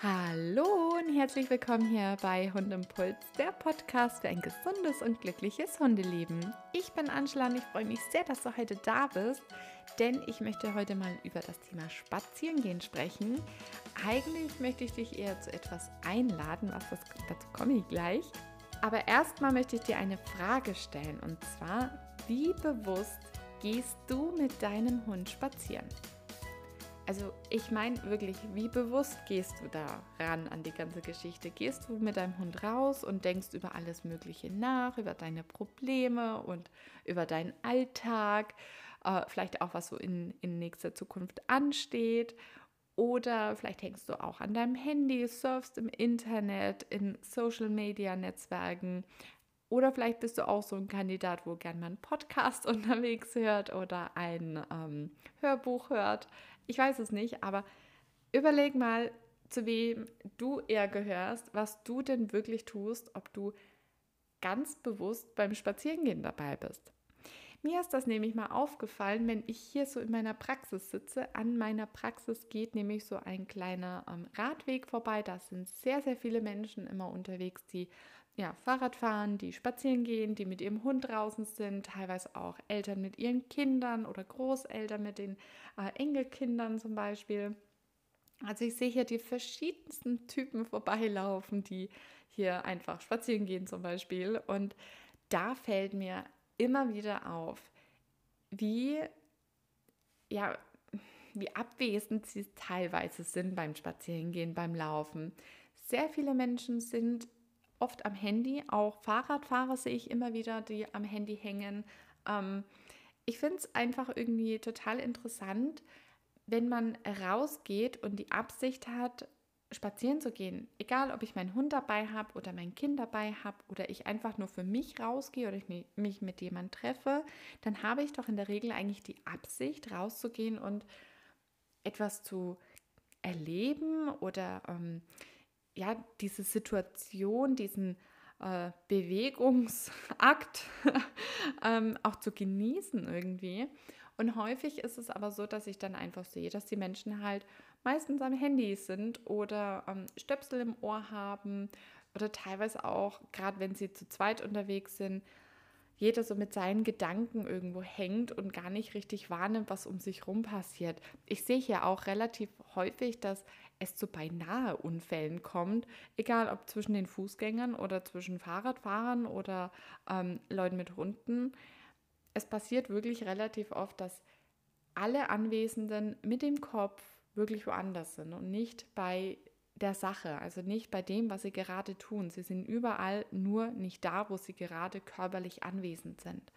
Hallo und herzlich willkommen hier bei Hundimpuls, der Podcast für ein gesundes und glückliches Hundeleben. Ich bin Angela und ich freue mich sehr, dass du heute da bist, denn ich möchte heute mal über das Thema Spazierengehen sprechen. Eigentlich möchte ich dich eher zu etwas einladen, was das, dazu komme ich gleich. Aber erstmal möchte ich dir eine Frage stellen und zwar, wie bewusst gehst du mit deinem Hund spazieren? Also ich meine wirklich, wie bewusst gehst du da ran an die ganze Geschichte? Gehst du mit deinem Hund raus und denkst über alles Mögliche nach, über deine Probleme und über deinen Alltag, äh, vielleicht auch was so in, in nächster Zukunft ansteht? Oder vielleicht hängst du auch an deinem Handy, surfst im Internet, in Social-Media-Netzwerken. Oder vielleicht bist du auch so ein Kandidat, wo gern mal einen Podcast unterwegs hört oder ein ähm, Hörbuch hört. Ich weiß es nicht, aber überleg mal, zu wem du eher gehörst, was du denn wirklich tust, ob du ganz bewusst beim Spazierengehen dabei bist. Mir ist das nämlich mal aufgefallen, wenn ich hier so in meiner Praxis sitze. An meiner Praxis geht nämlich so ein kleiner ähm, Radweg vorbei. Da sind sehr, sehr viele Menschen immer unterwegs, die ja, Fahrrad fahren, die spazieren gehen, die mit ihrem Hund draußen sind, teilweise auch Eltern mit ihren Kindern oder Großeltern mit den äh, Enkelkindern zum Beispiel. Also ich sehe hier die verschiedensten Typen vorbeilaufen, die hier einfach spazieren gehen zum Beispiel. Und da fällt mir immer wieder auf, wie, ja, wie abwesend sie teilweise sind beim Spazierengehen, beim Laufen. Sehr viele Menschen sind oft am Handy. Auch Fahrradfahrer sehe ich immer wieder, die am Handy hängen. Ähm, ich finde es einfach irgendwie total interessant, wenn man rausgeht und die Absicht hat, spazieren zu gehen. Egal, ob ich meinen Hund dabei habe oder mein Kind dabei habe oder ich einfach nur für mich rausgehe oder ich mich mit jemandem treffe, dann habe ich doch in der Regel eigentlich die Absicht, rauszugehen und etwas zu erleben oder ähm, ja, diese Situation, diesen äh, Bewegungsakt ähm, auch zu genießen irgendwie. Und häufig ist es aber so, dass ich dann einfach sehe, dass die Menschen halt meistens am Handy sind oder ähm, Stöpsel im Ohr haben oder teilweise auch, gerade wenn sie zu zweit unterwegs sind, jeder so mit seinen Gedanken irgendwo hängt und gar nicht richtig wahrnimmt, was um sich rum passiert. Ich sehe hier auch relativ häufig, dass es zu beinahe Unfällen kommt, egal ob zwischen den Fußgängern oder zwischen Fahrradfahrern oder ähm, Leuten mit Hunden. Es passiert wirklich relativ oft, dass alle Anwesenden mit dem Kopf wirklich woanders sind und nicht bei der Sache, also nicht bei dem, was sie gerade tun. Sie sind überall nur nicht da, wo sie gerade körperlich anwesend sind.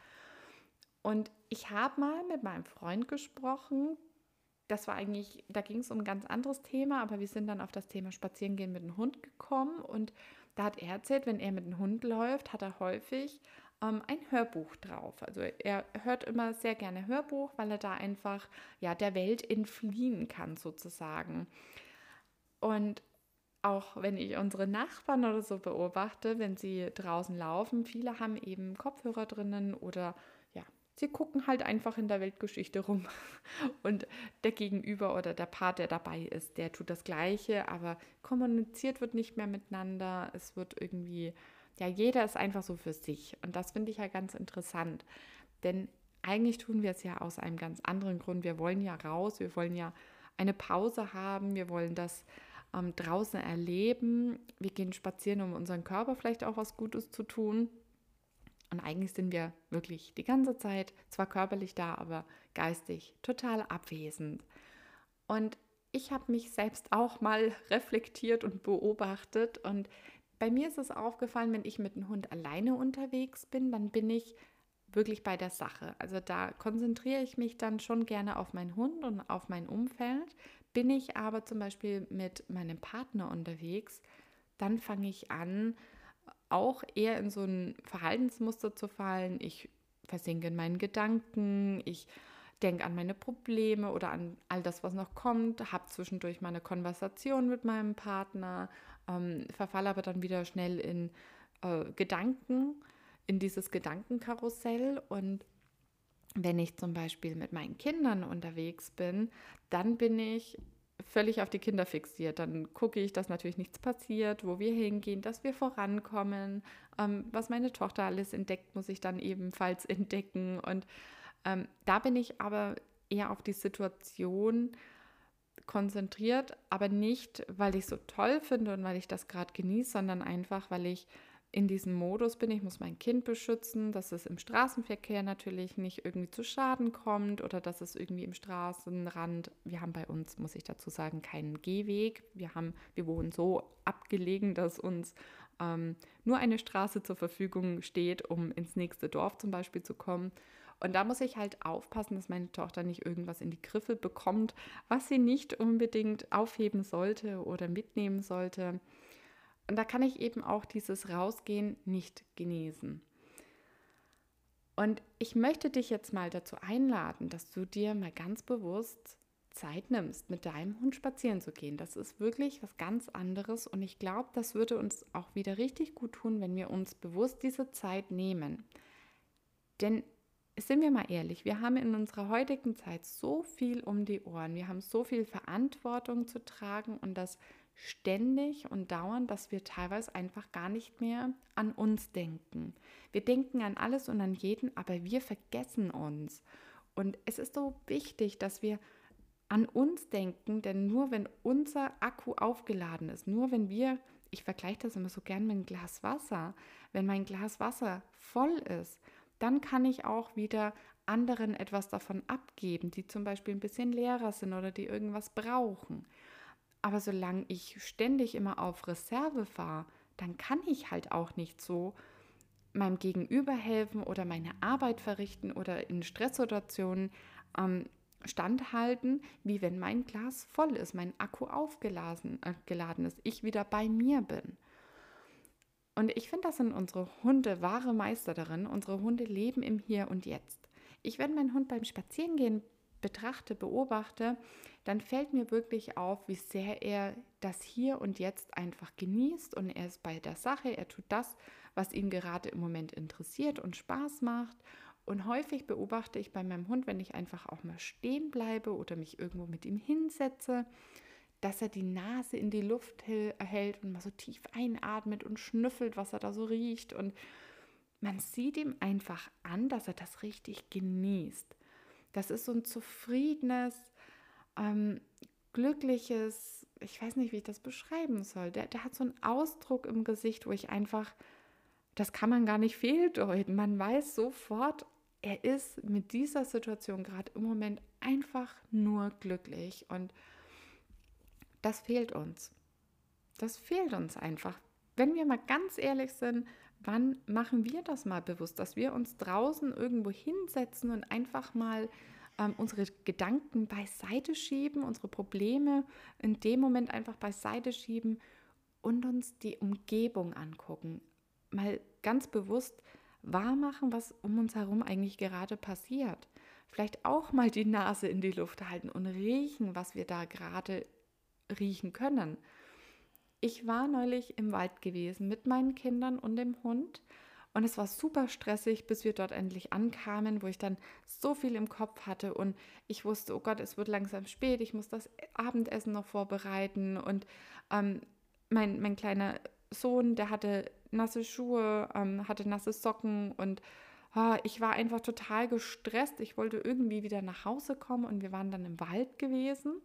Und ich habe mal mit meinem Freund gesprochen, das war eigentlich, da ging es um ein ganz anderes Thema, aber wir sind dann auf das Thema Spazierengehen mit dem Hund gekommen und da hat er erzählt, wenn er mit dem Hund läuft, hat er häufig ähm, ein Hörbuch drauf. Also er hört immer sehr gerne Hörbuch, weil er da einfach ja der Welt entfliehen kann sozusagen. Und auch wenn ich unsere Nachbarn oder so beobachte, wenn sie draußen laufen, viele haben eben Kopfhörer drinnen oder sie gucken halt einfach in der Weltgeschichte rum. Und der Gegenüber oder der Part, der dabei ist, der tut das Gleiche, aber kommuniziert wird nicht mehr miteinander. Es wird irgendwie, ja, jeder ist einfach so für sich. Und das finde ich ja ganz interessant. Denn eigentlich tun wir es ja aus einem ganz anderen Grund. Wir wollen ja raus, wir wollen ja eine Pause haben, wir wollen das ähm, draußen erleben. Wir gehen spazieren, um unseren Körper vielleicht auch was Gutes zu tun. Und eigentlich sind wir wirklich die ganze Zeit zwar körperlich da, aber geistig total abwesend. Und ich habe mich selbst auch mal reflektiert und beobachtet. Und bei mir ist es aufgefallen, wenn ich mit dem Hund alleine unterwegs bin, dann bin ich wirklich bei der Sache. Also da konzentriere ich mich dann schon gerne auf meinen Hund und auf mein Umfeld. Bin ich aber zum Beispiel mit meinem Partner unterwegs, dann fange ich an, auch eher in so ein Verhaltensmuster zu fallen. Ich versinke in meinen Gedanken, ich denke an meine Probleme oder an all das, was noch kommt, habe zwischendurch meine Konversation mit meinem Partner, ähm, verfalle aber dann wieder schnell in äh, Gedanken, in dieses Gedankenkarussell. Und wenn ich zum Beispiel mit meinen Kindern unterwegs bin, dann bin ich völlig auf die Kinder fixiert. Dann gucke ich, dass natürlich nichts passiert, wo wir hingehen, dass wir vorankommen. Ähm, was meine Tochter alles entdeckt, muss ich dann ebenfalls entdecken. Und ähm, da bin ich aber eher auf die Situation konzentriert, aber nicht, weil ich es so toll finde und weil ich das gerade genieße, sondern einfach, weil ich in diesem Modus bin, ich muss mein Kind beschützen, dass es im Straßenverkehr natürlich nicht irgendwie zu Schaden kommt oder dass es irgendwie im Straßenrand, wir haben bei uns, muss ich dazu sagen, keinen Gehweg. Wir haben, wir wohnen so abgelegen, dass uns ähm, nur eine Straße zur Verfügung steht, um ins nächste Dorf zum Beispiel zu kommen. Und da muss ich halt aufpassen, dass meine Tochter nicht irgendwas in die Griffe bekommt, was sie nicht unbedingt aufheben sollte oder mitnehmen sollte. Und da kann ich eben auch dieses Rausgehen nicht genießen. Und ich möchte dich jetzt mal dazu einladen, dass du dir mal ganz bewusst Zeit nimmst, mit deinem Hund spazieren zu gehen. Das ist wirklich was ganz anderes und ich glaube, das würde uns auch wieder richtig gut tun, wenn wir uns bewusst diese Zeit nehmen. Denn sind wir mal ehrlich, wir haben in unserer heutigen Zeit so viel um die Ohren, wir haben so viel Verantwortung zu tragen und das ständig und dauernd, dass wir teilweise einfach gar nicht mehr an uns denken. Wir denken an alles und an jeden, aber wir vergessen uns. Und es ist so wichtig, dass wir an uns denken, denn nur wenn unser Akku aufgeladen ist, nur wenn wir, ich vergleiche das immer so gern mit einem Glas Wasser, wenn mein Glas Wasser voll ist, dann kann ich auch wieder anderen etwas davon abgeben, die zum Beispiel ein bisschen leerer sind oder die irgendwas brauchen. Aber solange ich ständig immer auf Reserve fahre, dann kann ich halt auch nicht so meinem Gegenüber helfen oder meine Arbeit verrichten oder in Stresssituationen ähm, standhalten, wie wenn mein Glas voll ist, mein Akku aufgeladen äh, ist, ich wieder bei mir bin. Und ich finde, das sind unsere Hunde wahre Meister darin. Unsere Hunde leben im Hier und Jetzt. Ich, wenn meinen Hund beim Spazierengehen betrachte, beobachte, dann fällt mir wirklich auf, wie sehr er das Hier und Jetzt einfach genießt und er ist bei der Sache, er tut das, was ihn gerade im Moment interessiert und Spaß macht. Und häufig beobachte ich bei meinem Hund, wenn ich einfach auch mal stehen bleibe oder mich irgendwo mit ihm hinsetze, dass er die Nase in die Luft erhält und mal so tief einatmet und schnüffelt, was er da so riecht. Und man sieht ihm einfach an, dass er das richtig genießt. Das ist so ein zufriedenes, ähm, glückliches, ich weiß nicht, wie ich das beschreiben soll. Der, der hat so einen Ausdruck im Gesicht, wo ich einfach, das kann man gar nicht fehldeuten. Man weiß sofort, er ist mit dieser Situation gerade im Moment einfach nur glücklich. Und das fehlt uns. Das fehlt uns einfach. Wenn wir mal ganz ehrlich sind, wann machen wir das mal bewusst, dass wir uns draußen irgendwo hinsetzen und einfach mal ähm, unsere Gedanken beiseite schieben, unsere Probleme in dem Moment einfach beiseite schieben und uns die Umgebung angucken. Mal ganz bewusst wahrmachen, was um uns herum eigentlich gerade passiert. Vielleicht auch mal die Nase in die Luft halten und riechen, was wir da gerade riechen können. Ich war neulich im Wald gewesen mit meinen Kindern und dem Hund. Und es war super stressig, bis wir dort endlich ankamen, wo ich dann so viel im Kopf hatte. Und ich wusste, oh Gott, es wird langsam spät, ich muss das Abendessen noch vorbereiten. Und ähm, mein, mein kleiner Sohn, der hatte nasse Schuhe, ähm, hatte nasse Socken. Und oh, ich war einfach total gestresst. Ich wollte irgendwie wieder nach Hause kommen. Und wir waren dann im Wald gewesen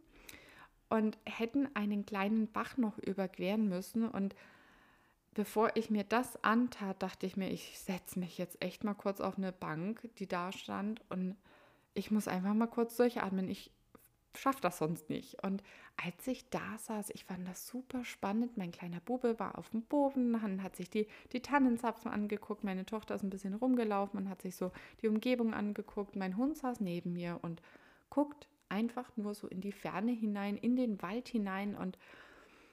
und hätten einen kleinen Bach noch überqueren müssen. Und bevor ich mir das antat, dachte ich mir, ich setze mich jetzt echt mal kurz auf eine Bank, die da stand und ich muss einfach mal kurz durchatmen. Ich schaffe das sonst nicht. Und als ich da saß, ich fand das super spannend. Mein kleiner Bube war auf dem Boden, hat sich die, die Tannenzapfen angeguckt. Meine Tochter ist ein bisschen rumgelaufen und hat sich so die Umgebung angeguckt. Mein Hund saß neben mir und guckt einfach nur so in die Ferne hinein, in den Wald hinein und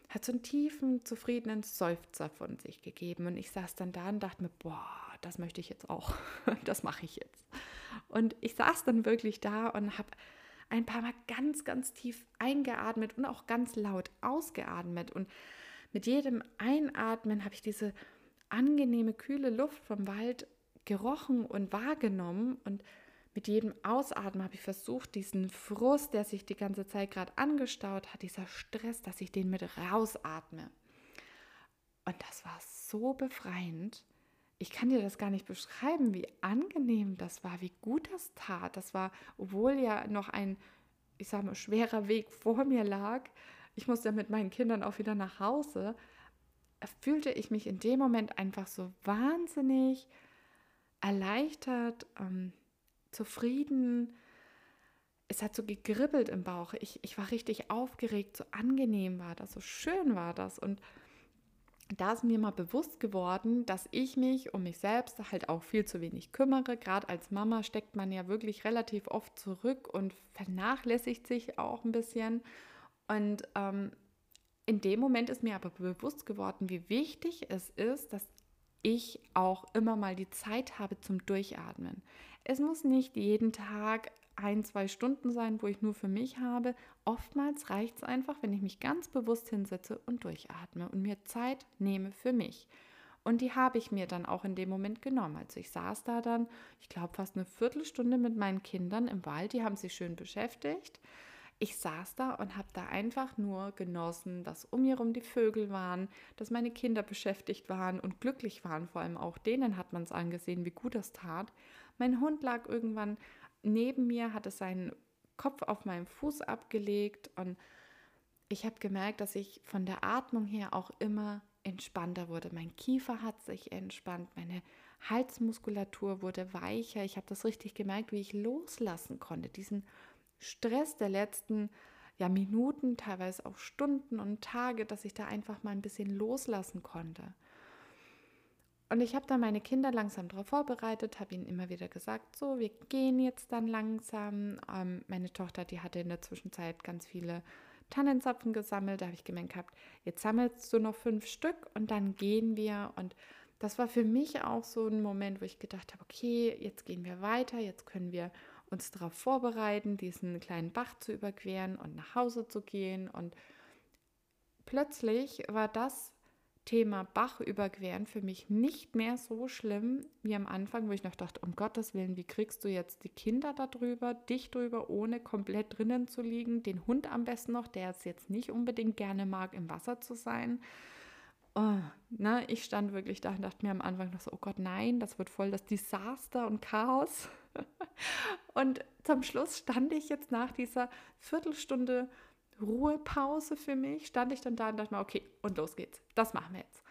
hat so einen tiefen, zufriedenen Seufzer von sich gegeben. Und ich saß dann da und dachte mir, boah, das möchte ich jetzt auch. Das mache ich jetzt. Und ich saß dann wirklich da und habe ein paar Mal ganz, ganz tief eingeatmet und auch ganz laut ausgeatmet. Und mit jedem Einatmen habe ich diese angenehme, kühle Luft vom Wald gerochen und wahrgenommen und mit jedem Ausatmen habe ich versucht, diesen Frust, der sich die ganze Zeit gerade angestaut hat, dieser Stress, dass ich den mit rausatme. Und das war so befreiend. Ich kann dir das gar nicht beschreiben, wie angenehm das war, wie gut das tat. Das war, obwohl ja noch ein, ich sage mal, schwerer Weg vor mir lag. Ich musste mit meinen Kindern auch wieder nach Hause. Fühlte ich mich in dem Moment einfach so wahnsinnig erleichtert, ähm, zufrieden. Es hat so gegribbelt im Bauch. Ich, ich war richtig aufgeregt, so angenehm war das, so schön war das. Und da ist mir mal bewusst geworden, dass ich mich um mich selbst halt auch viel zu wenig kümmere. Gerade als Mama steckt man ja wirklich relativ oft zurück und vernachlässigt sich auch ein bisschen. Und ähm, in dem Moment ist mir aber bewusst geworden, wie wichtig es ist, dass ich auch immer mal die Zeit habe zum Durchatmen. Es muss nicht jeden Tag ein, zwei Stunden sein, wo ich nur für mich habe. Oftmals reicht es einfach, wenn ich mich ganz bewusst hinsetze und durchatme und mir Zeit nehme für mich. Und die habe ich mir dann auch in dem Moment genommen. Also ich saß da dann, ich glaube, fast eine Viertelstunde mit meinen Kindern im Wald, die haben sich schön beschäftigt. Ich saß da und habe da einfach nur genossen, dass um mir herum die Vögel waren, dass meine Kinder beschäftigt waren und glücklich waren. Vor allem auch denen hat man es angesehen, wie gut das tat. Mein Hund lag irgendwann neben mir, hatte seinen Kopf auf meinem Fuß abgelegt und ich habe gemerkt, dass ich von der Atmung her auch immer entspannter wurde. Mein Kiefer hat sich entspannt, meine Halsmuskulatur wurde weicher. Ich habe das richtig gemerkt, wie ich loslassen konnte, diesen Stress der letzten ja, Minuten, teilweise auch Stunden und Tage, dass ich da einfach mal ein bisschen loslassen konnte. Und ich habe dann meine Kinder langsam darauf vorbereitet, habe ihnen immer wieder gesagt, so, wir gehen jetzt dann langsam. Ähm, meine Tochter, die hatte in der Zwischenzeit ganz viele Tannenzapfen gesammelt. Da habe ich gemerkt gehabt, jetzt sammelst du noch fünf Stück und dann gehen wir. Und das war für mich auch so ein Moment, wo ich gedacht habe, okay, jetzt gehen wir weiter, jetzt können wir uns darauf vorbereiten, diesen kleinen Bach zu überqueren und nach Hause zu gehen. Und plötzlich war das Thema Bach überqueren für mich nicht mehr so schlimm wie am Anfang, wo ich noch dachte, um Gottes Willen, wie kriegst du jetzt die Kinder da drüber, dich drüber, ohne komplett drinnen zu liegen, den Hund am besten noch, der es jetzt nicht unbedingt gerne mag, im Wasser zu sein. Oh, na, ne, ich stand wirklich da und dachte mir am Anfang noch so, oh Gott, nein, das wird voll das Desaster und Chaos. und zum Schluss stand ich jetzt nach dieser Viertelstunde Ruhepause für mich, stand ich dann da und dachte mir, okay, und los geht's. Das machen wir jetzt.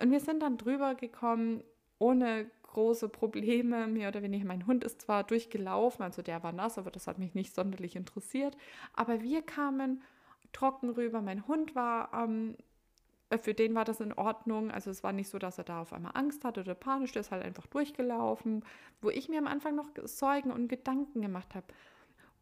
Und wir sind dann drüber gekommen, ohne große Probleme, mehr oder weniger. Mein Hund ist zwar durchgelaufen, also der war nass, aber das hat mich nicht sonderlich interessiert. Aber wir kamen trocken rüber. Mein Hund war, ähm, für den war das in Ordnung. Also es war nicht so, dass er da auf einmal Angst hatte oder panisch, der ist halt einfach durchgelaufen, wo ich mir am Anfang noch Sorgen und Gedanken gemacht habe.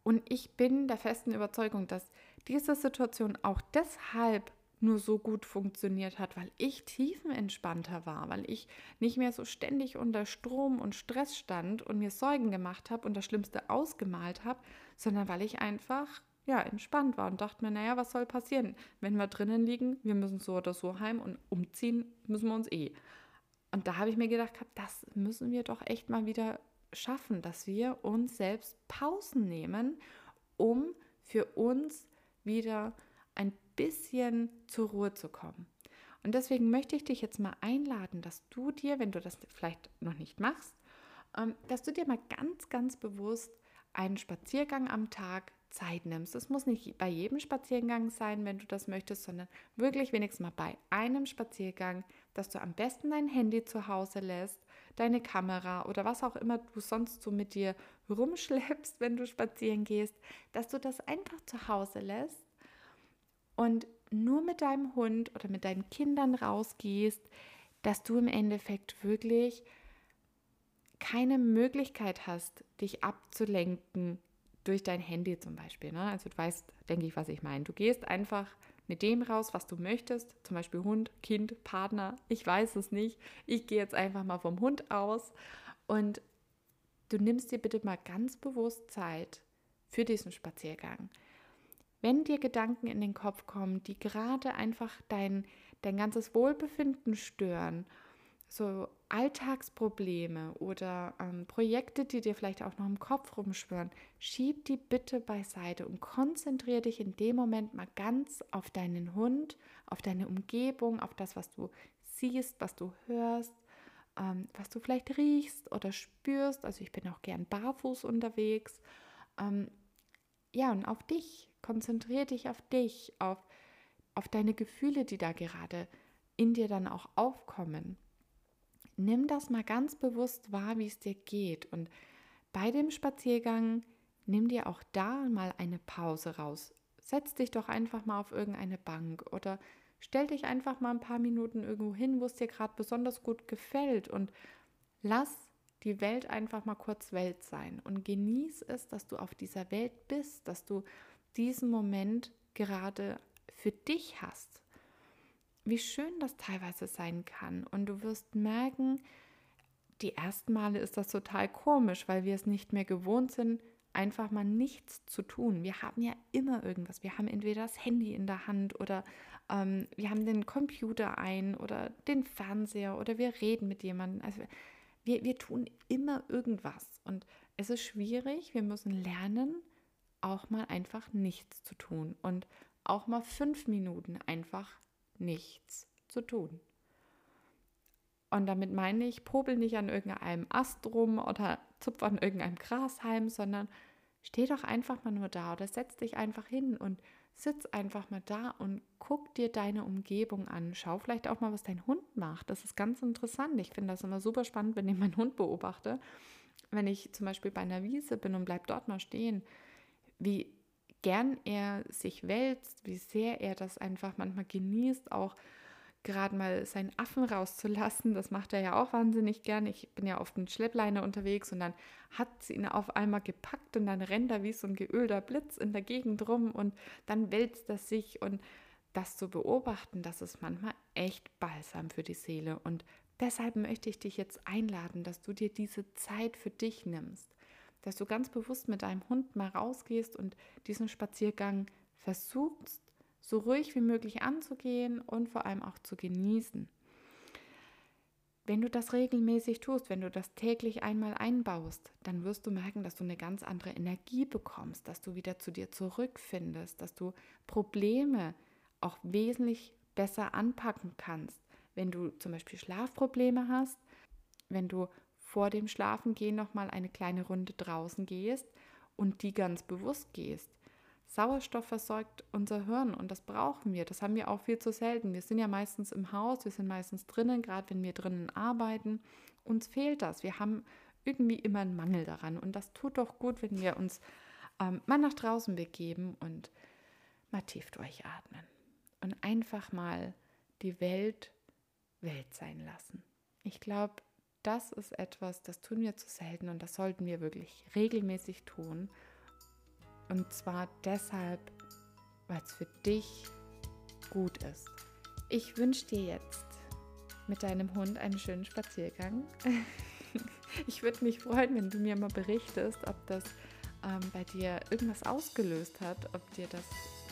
Und ich bin der festen Überzeugung, dass diese Situation auch deshalb nur so gut funktioniert hat, weil ich tiefenentspannter war, weil ich nicht mehr so ständig unter Strom und Stress stand und mir Sorgen gemacht habe und das Schlimmste ausgemalt habe, sondern weil ich einfach ja entspannt war und dachte mir, naja, was soll passieren, wenn wir drinnen liegen, wir müssen so oder so heim und umziehen müssen wir uns eh. Und da habe ich mir gedacht, das müssen wir doch echt mal wieder schaffen, dass wir uns selbst Pausen nehmen, um für uns wieder ein bisschen zur Ruhe zu kommen. Und deswegen möchte ich dich jetzt mal einladen, dass du dir, wenn du das vielleicht noch nicht machst, ähm, dass du dir mal ganz, ganz bewusst einen Spaziergang am Tag Zeit nimmst. Es muss nicht bei jedem Spaziergang sein, wenn du das möchtest, sondern wirklich wenigstens mal bei einem Spaziergang, dass du am besten dein Handy zu Hause lässt, deine Kamera oder was auch immer du sonst so mit dir rumschleppst, wenn du spazieren gehst, dass du das einfach zu Hause lässt und nur mit deinem Hund oder mit deinen Kindern rausgehst, dass du im Endeffekt wirklich keine Möglichkeit hast, dich abzulenken durch dein Handy zum Beispiel. Ne? Also du weißt, denke ich, was ich meine. Du gehst einfach mit dem raus, was du möchtest, zum Beispiel Hund, Kind, Partner, ich weiß es nicht. Ich gehe jetzt einfach mal vom Hund aus und du nimmst dir bitte mal ganz bewusst Zeit für diesen Spaziergang. Wenn dir Gedanken in den Kopf kommen, die gerade einfach dein, dein ganzes Wohlbefinden stören, so Alltagsprobleme oder ähm, Projekte, die dir vielleicht auch noch im Kopf rumschwören, schieb die bitte beiseite und konzentriere dich in dem Moment mal ganz auf deinen Hund, auf deine Umgebung, auf das, was du siehst, was du hörst, ähm, was du vielleicht riechst oder spürst. Also ich bin auch gern barfuß unterwegs. Ähm, ja, und auf dich. Konzentriere dich auf dich, auf, auf deine Gefühle, die da gerade in dir dann auch aufkommen nimm das mal ganz bewusst wahr, wie es dir geht. Und bei dem Spaziergang nimm dir auch da mal eine Pause raus. Setz dich doch einfach mal auf irgendeine Bank oder stell dich einfach mal ein paar Minuten irgendwo hin, wo es dir gerade besonders gut gefällt und lass die Welt einfach mal kurz Welt sein und genieß es, dass du auf dieser Welt bist, dass du diesen Moment gerade für dich hast wie schön das teilweise sein kann. Und du wirst merken, die ersten Male ist das total komisch, weil wir es nicht mehr gewohnt sind, einfach mal nichts zu tun. Wir haben ja immer irgendwas. Wir haben entweder das Handy in der Hand oder ähm, wir haben den Computer ein oder den Fernseher oder wir reden mit jemandem. Also wir, wir tun immer irgendwas. Und es ist schwierig. Wir müssen lernen, auch mal einfach nichts zu tun und auch mal fünf Minuten einfach nichts zu tun. Und damit meine ich, popel nicht an irgendeinem Ast rum oder zupf an irgendeinem Grashalm, sondern steh doch einfach mal nur da oder setz dich einfach hin und sitz einfach mal da und guck dir deine Umgebung an. Schau vielleicht auch mal, was dein Hund macht. Das ist ganz interessant. Ich finde das immer super spannend, wenn ich meinen Hund beobachte. Wenn ich zum Beispiel bei einer Wiese bin und bleib dort mal stehen, wie gern er sich wälzt, wie sehr er das einfach manchmal genießt, auch gerade mal seinen Affen rauszulassen. Das macht er ja auch wahnsinnig gern. Ich bin ja oft mit Schleppleine unterwegs und dann hat sie ihn auf einmal gepackt und dann rennt er wie so ein geölter Blitz in der Gegend rum und dann wälzt er sich und das zu beobachten, das ist manchmal echt balsam für die Seele und deshalb möchte ich dich jetzt einladen, dass du dir diese Zeit für dich nimmst dass du ganz bewusst mit deinem Hund mal rausgehst und diesen Spaziergang versuchst, so ruhig wie möglich anzugehen und vor allem auch zu genießen. Wenn du das regelmäßig tust, wenn du das täglich einmal einbaust, dann wirst du merken, dass du eine ganz andere Energie bekommst, dass du wieder zu dir zurückfindest, dass du Probleme auch wesentlich besser anpacken kannst. Wenn du zum Beispiel Schlafprobleme hast, wenn du vor dem Schlafengehen noch mal eine kleine Runde draußen gehst und die ganz bewusst gehst. Sauerstoff versorgt unser Hirn und das brauchen wir. Das haben wir auch viel zu selten. Wir sind ja meistens im Haus, wir sind meistens drinnen, gerade wenn wir drinnen arbeiten. Uns fehlt das. Wir haben irgendwie immer einen Mangel daran und das tut doch gut, wenn wir uns ähm, mal nach draußen begeben und mal tief durchatmen und einfach mal die Welt Welt sein lassen. Ich glaube, das ist etwas, das tun wir zu selten und das sollten wir wirklich regelmäßig tun. Und zwar deshalb, weil es für dich gut ist. Ich wünsche dir jetzt mit deinem Hund einen schönen Spaziergang. ich würde mich freuen, wenn du mir mal berichtest, ob das ähm, bei dir irgendwas ausgelöst hat, ob dir das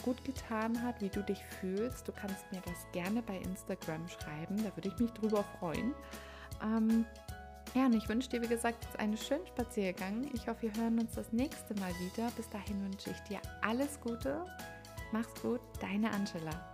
gut getan hat, wie du dich fühlst. Du kannst mir das gerne bei Instagram schreiben, da würde ich mich drüber freuen. Ähm, ja, und ich wünsche dir, wie gesagt, jetzt einen schönen Spaziergang. Ich hoffe, wir hören uns das nächste Mal wieder. Bis dahin wünsche ich dir alles Gute. Mach's gut, deine Angela.